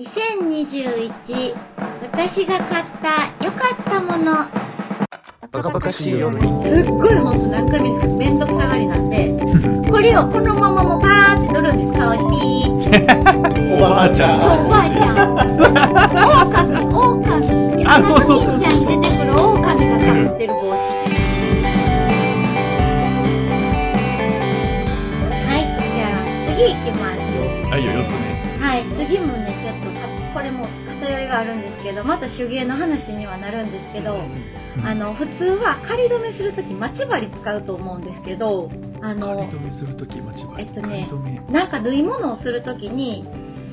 2021私が買った良かったもの。バカバカしいよ。すっごいほんと何回も言うんですけどくさがりなんでこれをこのままもうパーって取るんです顔におばあちゃんおばあちゃん。狼狼あそうそうそう。忍者に出てくる狼がかぶってる帽子。はいじゃあ次行きます。はい。よ4つ目はい、次もね、ちょっとか、これも偏りがあるんですけど、また手芸の話にはなるんですけど、あの、普通は仮止めするとき待ち針使うと思うんですけど、あ仮の、止めするとき待ち針。えっとねなんか縫い物をするときに、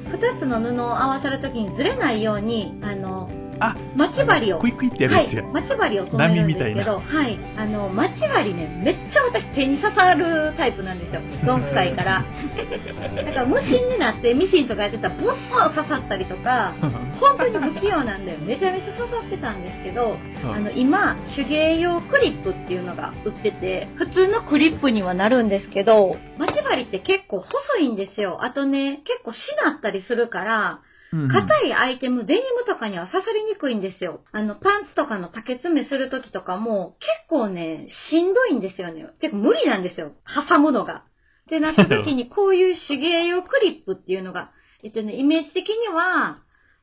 2つの布を合わせるときにずれないように、あの、あ待ち針をクイックイってやるはいやつや、待ち針を止めるんですけど、はい、あの、待ち針ね、めっちゃ私手に刺さるタイプなんですよ。どんくさいから。だから無心になってミシンとかやってたらブッと刺さったりとか、本当に不器用なんでめちゃめちゃ刺さってたんですけど、あの、今、手芸用クリップっていうのが売ってて、普通のクリップにはなるんですけど、待ち針って結構細いんですよ。あとね、結構しなったりするから、うん硬いアイテム、デニムとかには刺さりにくいんですよ。あの、パンツとかの竹詰めするときとかも、結構ね、しんどいんですよね。結構無理なんですよ。挟むのが。ってなった時に、こういう手芸用クリップっていうのが、えっとね、イメージ的には、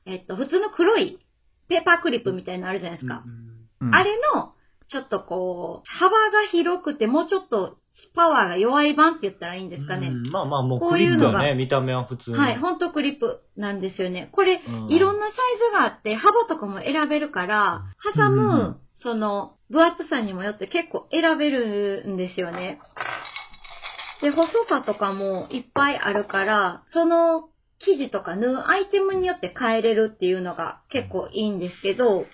えっと、普通の黒いペーパークリップみたいなのあるじゃないですか。うんあれの、ちょっとこう、幅が広くて、もうちょっとパワーが弱い版って言ったらいいんですかね。うんまあまあ、もうこクリップよね、見た目は普通に。はい、ほんとクリップなんですよね。これ、うんいろんなサイズがあって、幅とかも選べるから、挟むん、その、分厚さにもよって結構選べるんですよね。で、細さとかもいっぱいあるから、その生地とか縫うアイテムによって変えれるっていうのが結構いいんですけど、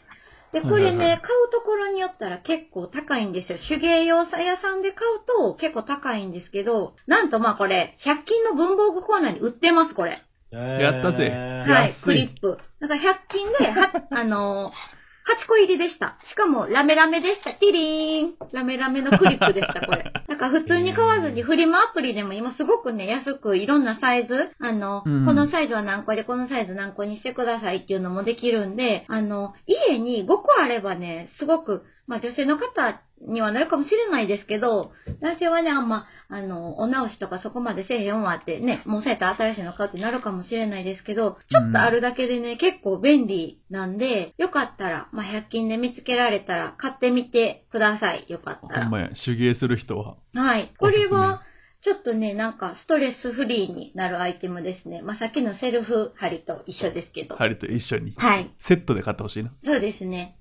で、これはいはいはね、買うところによったら結構高いんですよ。手芸用屋さんで買うと結構高いんですけど、なんとまあこれ、100均の文房具コーナーに売ってます、これ。やったぜえーはい、クリップ。なんか100均で、は、あのー、8個入りでした。しかも、ラメラメでした。ティリーン。ラメラメのクリップでした、これ。なんか普通に買わずに、フリマアプリでも今すごくね、安くいろんなサイズ、あの、うんこのサイズは何個で、このサイズ何個にしてくださいっていうのもできるんで、あの、家に5個あればね、すごく、まあ女性の方にはなるかもしれないですけど、男性はね、あんま、あの、お直しとかそこまでせえへんわってね、もうそうやったら新しいの買うってなるかもしれないですけど、ちょっとあるだけでね、結構便利なんで、よかったら、まあ、100均で見つけられたら買ってみてください。よかったら。ほんまや、手芸する人は。はい。これは、ちょっとね、なんか、ストレスフリーになるアイテムですね。まあ、さっきのセルフ針と一緒ですけど。針と一緒に。はい。セットで買ってほしいな。そうですね。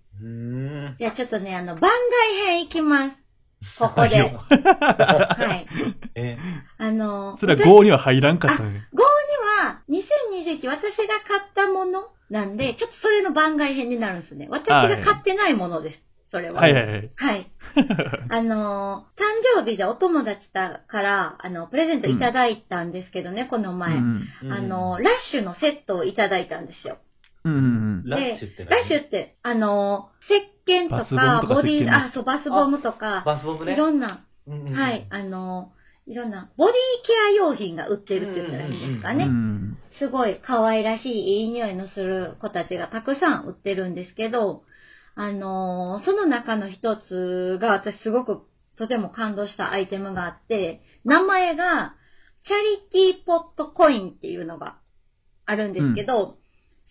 じゃあちょっとね、あの、番外編いきます。ここで。はいあの、それは私5には入らんかったね。号には、2021私が買ったものなんで、ちょっとそれの番外編になるんですね。私が買ってないものです。それは。はいはいはい。はい。あのー、誕生日でお友達から、あの、プレゼントいただいたんですけどね、この前。うんあのー、ラッシュのセットをいただいたんですよ。うんうんうん。ラッシュってラッシュって、あのー、石鹸とか、とかボディー、あ、そう、バスボムとか、バスボムね。いろんな、うんうんはい、。あのー、いろんな、ボディケア用品が売ってるって言ったらいいんですかね。うんすごい可愛らしいいい匂いのする子たちがたくさん売ってるんですけど、あのーその中の一つが私すごくとても感動したアイテムがあって、名前がチャリティーポットコインっていうのがあるんですけど、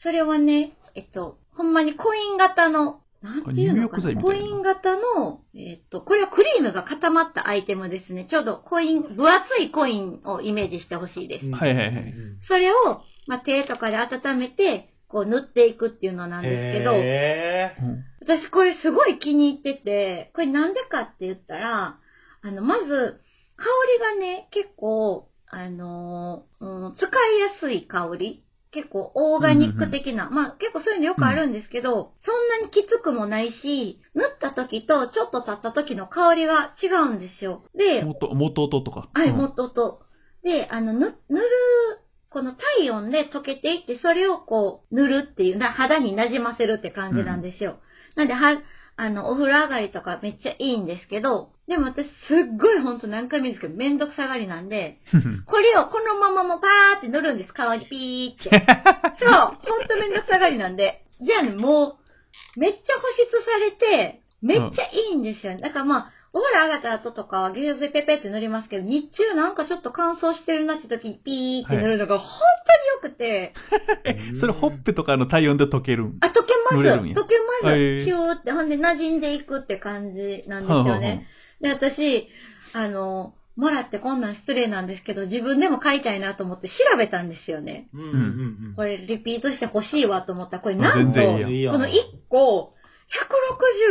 それはね、えっと、ほんまにコイン型の、なんていうのかな、コイン型の、えっと、これはクリームが固まったアイテムですね。ちょうどコイン、分厚いコインをイメージしてほしいです。はいはいはいうんそれを、まあ、手とかで温めて、こう塗っていくっていうのなんですけど、私これすごい気に入ってて、これなんでかって言ったら、あの、まず、香りがね、結構、あのーうん使いやすい香り。結構オーガニック的な。まあ結構そういうのよくあるんですけど、そんなにきつくもないし、塗った時とちょっと経った時の香りが違うんですよ。で、元、元々とか。はい、うん元と。で、あの、ぬ、塗る、この体温で溶けていって、それをこう、塗るっていう、な肌に馴染ませるって感じなんですよ。なんで、は、あの、お風呂上がりとかめっちゃいいんですけど、でも私すっごいほんと何回も言うんですけど、めんどくさがりなんで、これをこのままもうパーって塗るんです、顔にピーって。そう、ほんとめんどくさがりなんで。じゃあね、もう、めっちゃ保湿されて、めっちゃいいんですよね。だからまあ、お風呂上がった後とかは牛乳でペペって塗りますけど、日中なんかちょっと乾燥してるなって時にピーって塗るのが本当に良くて、え、それほっぺとかの体温で溶けるん？あ、溶けます。溶けます。へー。ヒューって、ほんで馴染んでいくって感じなんですよね。で、私、あの、もらってこんなん失礼なんですけど、自分でも買いたいなと思って調べたんですよね。うん。うんうんこれリピートして欲しいわと思った。ら、これあなんと、この1個、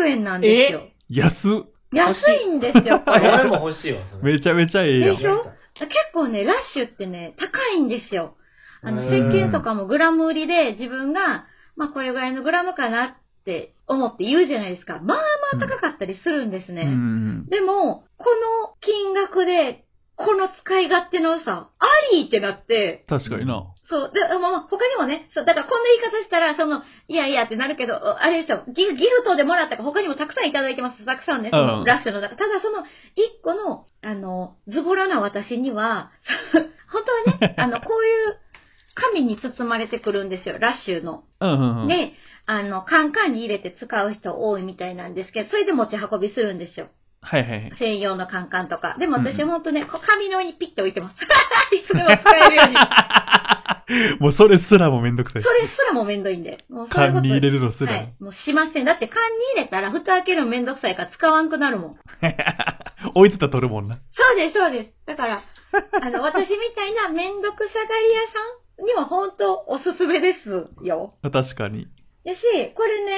160円なんですよ。安っ。安いんですよ、これ。俺も欲しいわ、それ。めちゃめちゃええやんでし。ょ？結構ね、ラッシュってね、高いんですよ。あの、うん石鹸とかもグラム売りで自分が、まあこれぐらいのグラムかなって思って言うじゃないですか。まあまあ高かったりするんですね。うんうんでも、この金額で、この使い勝手の良さ、ありってなって、確かにな。そう。で、まあまあ、他にもね、そう、だからこんな言い方したら、その、いやいやってなるけど、あれですよ、ギフギフトでもらったから他にもたくさんいただいてます。たくさんね、その、うんラッシュの中。ただその、一個の、あの、ズボラな私には、本当はね、あの、こういう紙に包まれてくるんですよ、ラッシュの。うんうんうん。で、あの、カンカンに入れて使う人多いみたいなんですけど、それで持ち運びするんですよ。はいはいはい。専用のカンカンとか。でも私うんほんとね、こ紙の上にピッて置いてます。いつでも使えるように。もうそれすらもめんどくさいそ。れすらもめんどいんで。もう缶に入れるのすらはい。。もうしません。だって缶に入れたら蓋開けるのめんどくさいから使わんくなるもん。置いてたら取るもんな。そうです、そうです。だから、あの、私みたいなめんどくさがり屋さんには本当おすすめですよ。確かに。でし、これね、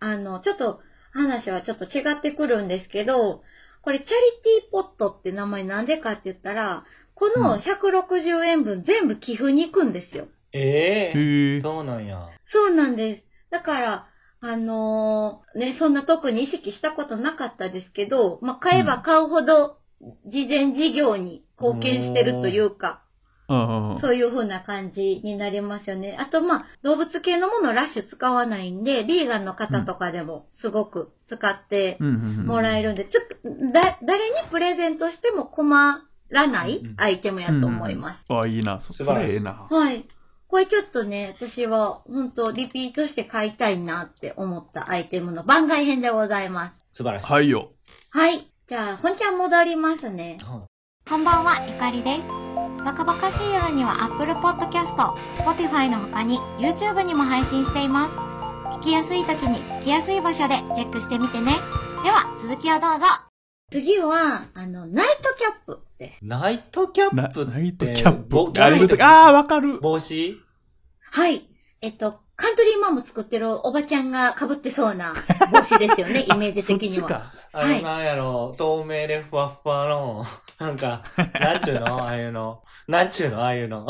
あの、ちょっと話はちょっと違ってくるんですけど、これチャリティーポットって名前なんでかって言ったら、この160円分全部寄付に行くんですよ。ええへえ。そうなんや。そうなんです。だから、あのーね、そんな特に意識したことなかったですけど、まあ、買えば買うほど、事前事業に貢献してるというか。そういう風な感じになりますよね。あと、まあ、動物系のものラッシュ使わないんで、ビーガンの方とかでもすごく使ってうんうんうん。もらえるんで、ちょっと、だ、誰にプレゼントしても困らないうんアイテムやと思います。あ、いいな。そ素晴らしいな。はい。これちょっとね、私は本当リピートして買いたいなって思ったアイテムの番外編でございます。素晴らしい。はいよ。はい。じゃあ、本ちゃん戻りますね。はこんばんは、ゆかりです。バカバカしい夜には Apple Podcast、Spotify の他に YouTube にも配信しています。聞きやすい時に聞きやすい場所でチェックしてみてね。では、続きをどうぞ。次は、あの、ナイトキャップです。いナイトキャなップ。ナイトキャッぼプ。ああ、わかる。帽子？はい。えっと、カントリーマーム作ってるおばちゃんが被ってそうな帽子ですよね、イメージ的には。ちか。あの、はいなんやろ、透明でふわっふわの、なんか、なんちゅうの？ああいうの。なんちゅうの？ああいうの。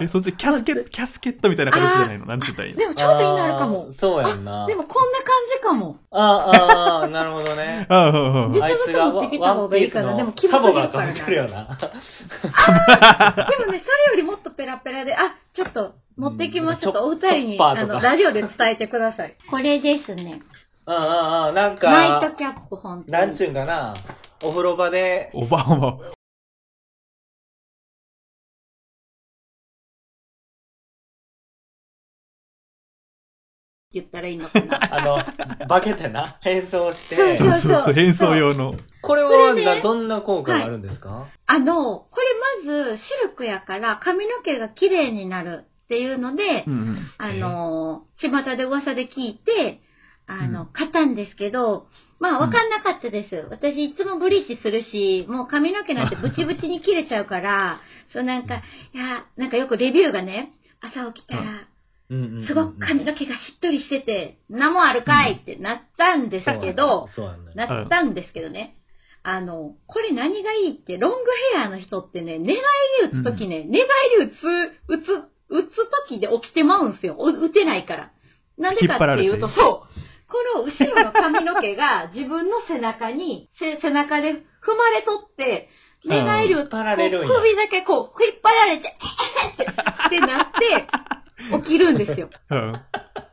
え、そっちキャスケット、キャスケットみたいな形じゃないの？なんて言ったらいいの？でもちょうどいいなるかも。そうやんな。でもこんな感じかも。ああ、ああ、なるほどね。ああ、あいつがワンピースのサボが被ってるよな。でもね、それよりもっとペラペラで、あ、ちょっと持ってきます。うんちょっとお二人に、あの、ラジオで伝えてください。これですね。うんうんうん。なんナイトか、キャップ本当に。なんちゅうんかな。お風呂場で、おばあま。言ったらいいのかな。あの、化けてな、変装して。そうそうそう、変装用の。これはこれねな、どんな効果があるんですか、あの、これまず、シルクやから髪の毛が綺麗になるっていうので、うんうん。あの、巷で噂で聞いて、あの、う買ったんですけど、まあ、わかんなかったです。私、いつもブリーチするし、もう髪の毛なんてブチブチに切れちゃうから、そうなんか、いや、なんかよくレビューがね、朝起きたら、うんうんうん。すごく髪の毛がしっとりしてて、名もあるかいってなったんですけど、そうやね。なったんですけどね。あの、これ何がいいって、ロングヘアの人ってね、寝返り打つときね、寝返り打つ、打つ、打つときで起きてまうんすよ。お打てないから。なんでかっていうと、そう。この後ろの髪の毛が自分の背中に、せ背中で踏まれとって、寝返り打つ引っ張られるう首だけこう、引っ張られて、ってってなって、起きるんですよ。うん。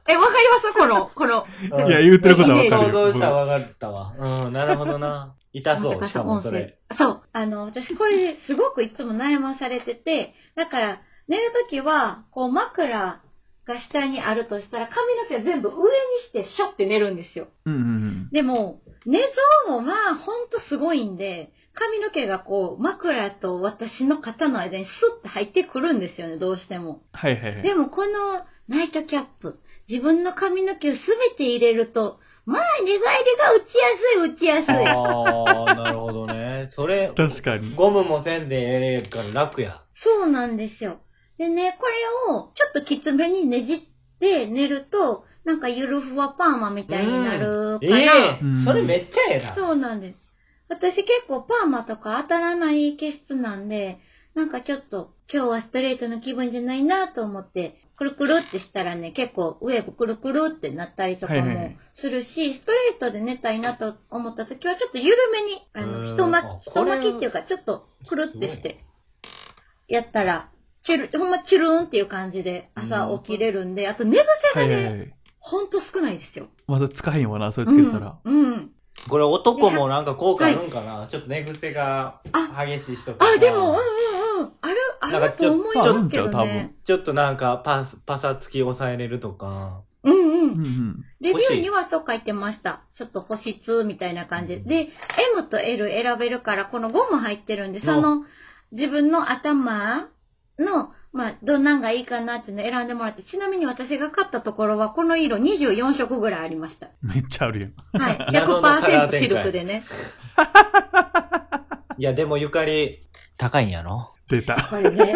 え、え、わかります？この、この。うんいや、言ってることはわかるよ。想像したら分かったわ。うん、なるほどな。痛そう、しかもそれ。そう。あの、私これですごくいつも悩まされてて、だから、寝るときは、こう枕が下にあるとしたら、髪の毛全部上にしてショって寝るんですよ。うんうんうん。でも、寝相もまあ、ほんとすごいんで、髪の毛がこう、枕と私の肩の間にスッて入ってくるんですよね、どうしても。はいはいはい。でもこのナイトキャップ、自分の髪の毛をすべて入れると、まあ寝返りが打ちやすい打ちやすい。ああ、なるほどね。それ、確かに。ゴムもせんでええから楽や。そうなんですよ。でね、これをちょっときつめにねじって寝ると、なんかゆるふわパーマみたいになるから、ええ。うん。それめっちゃええな。そうなんです。私結構パーマとか当たらない毛質なんで、なんかちょっと今日はストレートの気分じゃないなと思って、くるくるってしたらね、結構上くるくるってなったりとかもはいはい。はいするし、ストレートで寝たいなと思った時はちょっと緩めに、あうの、ん。一巻あき、一これ巻きっていうかちょっとくるってして、やったら、チュル、ほんまチュルーンっていう感じで朝起きれるんで、あと寝癖がね、はいはいはい。ほんと少ないですよ。まだ使えへんわな、それつけてたら。うん。うんこれ男もなんか効果あるんかな、ちょっと寝癖が激しい人とかさ。あ、でも、うんうんうん。ある、あなんかちょると思いますけどね。ちょっとなんかパス、パサつき抑えれるとか。うんう。うんんうん。レビューにはそう書いてました。ちょっと保湿みたいな感じで。で、M と L 選べるから、このゴム入ってるんで、その、自分の頭の、まあ、どんなんがいいかなっていうのを選んでもらって、ちなみに私が買ったところは、この色24色ぐらいありました。めっちゃあるやん。はい。謎のカラー100%展開シルクでね。いや、でもゆかり、高いんやろ？出た。これね、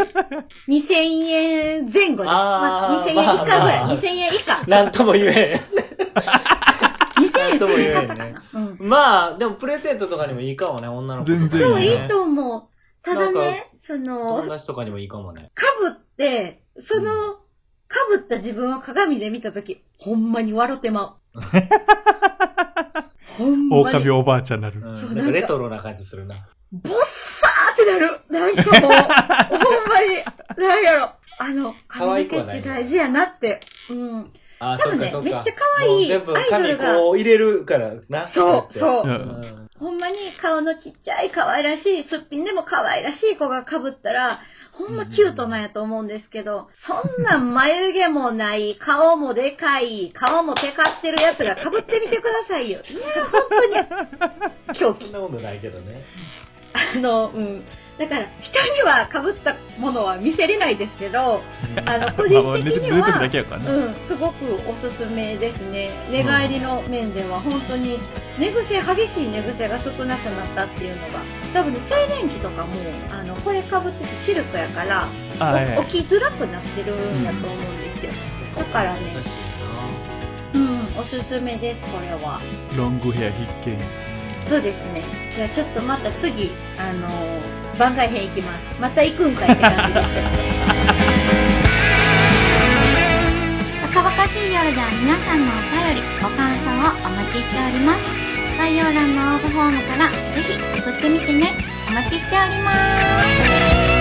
2000円前後です。まあ、2000円以下ぐらい。まあまあ2000円以下。なんとも言え2000円なんとも言えへんね以下かな。うん。ん。まあ、でもプレゼントとかにもいいかもね、女の子。全然そう、いいねいいと思う。ただね、そ友の、達とかにもいいかもね。かぶって、その、かぶった自分を鏡で見たとき、ほんまに笑ってまう。ほんまに。狼おばあちゃんになる。うん。なんかレトロな感じするな。ボッサーってなる。なんかもう、ほんまに、なんやろ。あの、可愛くはない髪の毛って大事やなって。うん。あ、多分ね。めっちゃ可愛いアイド髪ルがこう入れるからな。そうそううんほんまに顔のちっちゃい可愛らしい、すっぴんでも可愛らしい子が被ったら、ほんまキュートなんやと思うんですけど、そんな眉毛もない、顔もでかい、顔もテカってるやつが被ってみてくださいよ。いや、本当に、狂気。そんなことないけどね。あの、うん。だから、人には被ったものは見せれないですけど、あの、個人的には。うん、すごくおすすめですね。寝返りの面では本当に寝癖、激しい寝癖が少なくなったっていうのが、多分ね、静電気とかも、あの、これ被っててシルクやから、あはい起きづらくなってるんやと思うんですよ。だからねうん、おすすめです、これは。ロングヘア必見。そうですね。じゃあちょっとまた次、あのー番外編行きます。また行くんかいって感じです。バカバカしい夜では皆さんのお便り、ご感想をお待ちしております。概要欄の応募フォームからぜひ送ってみてね。お待ちしております。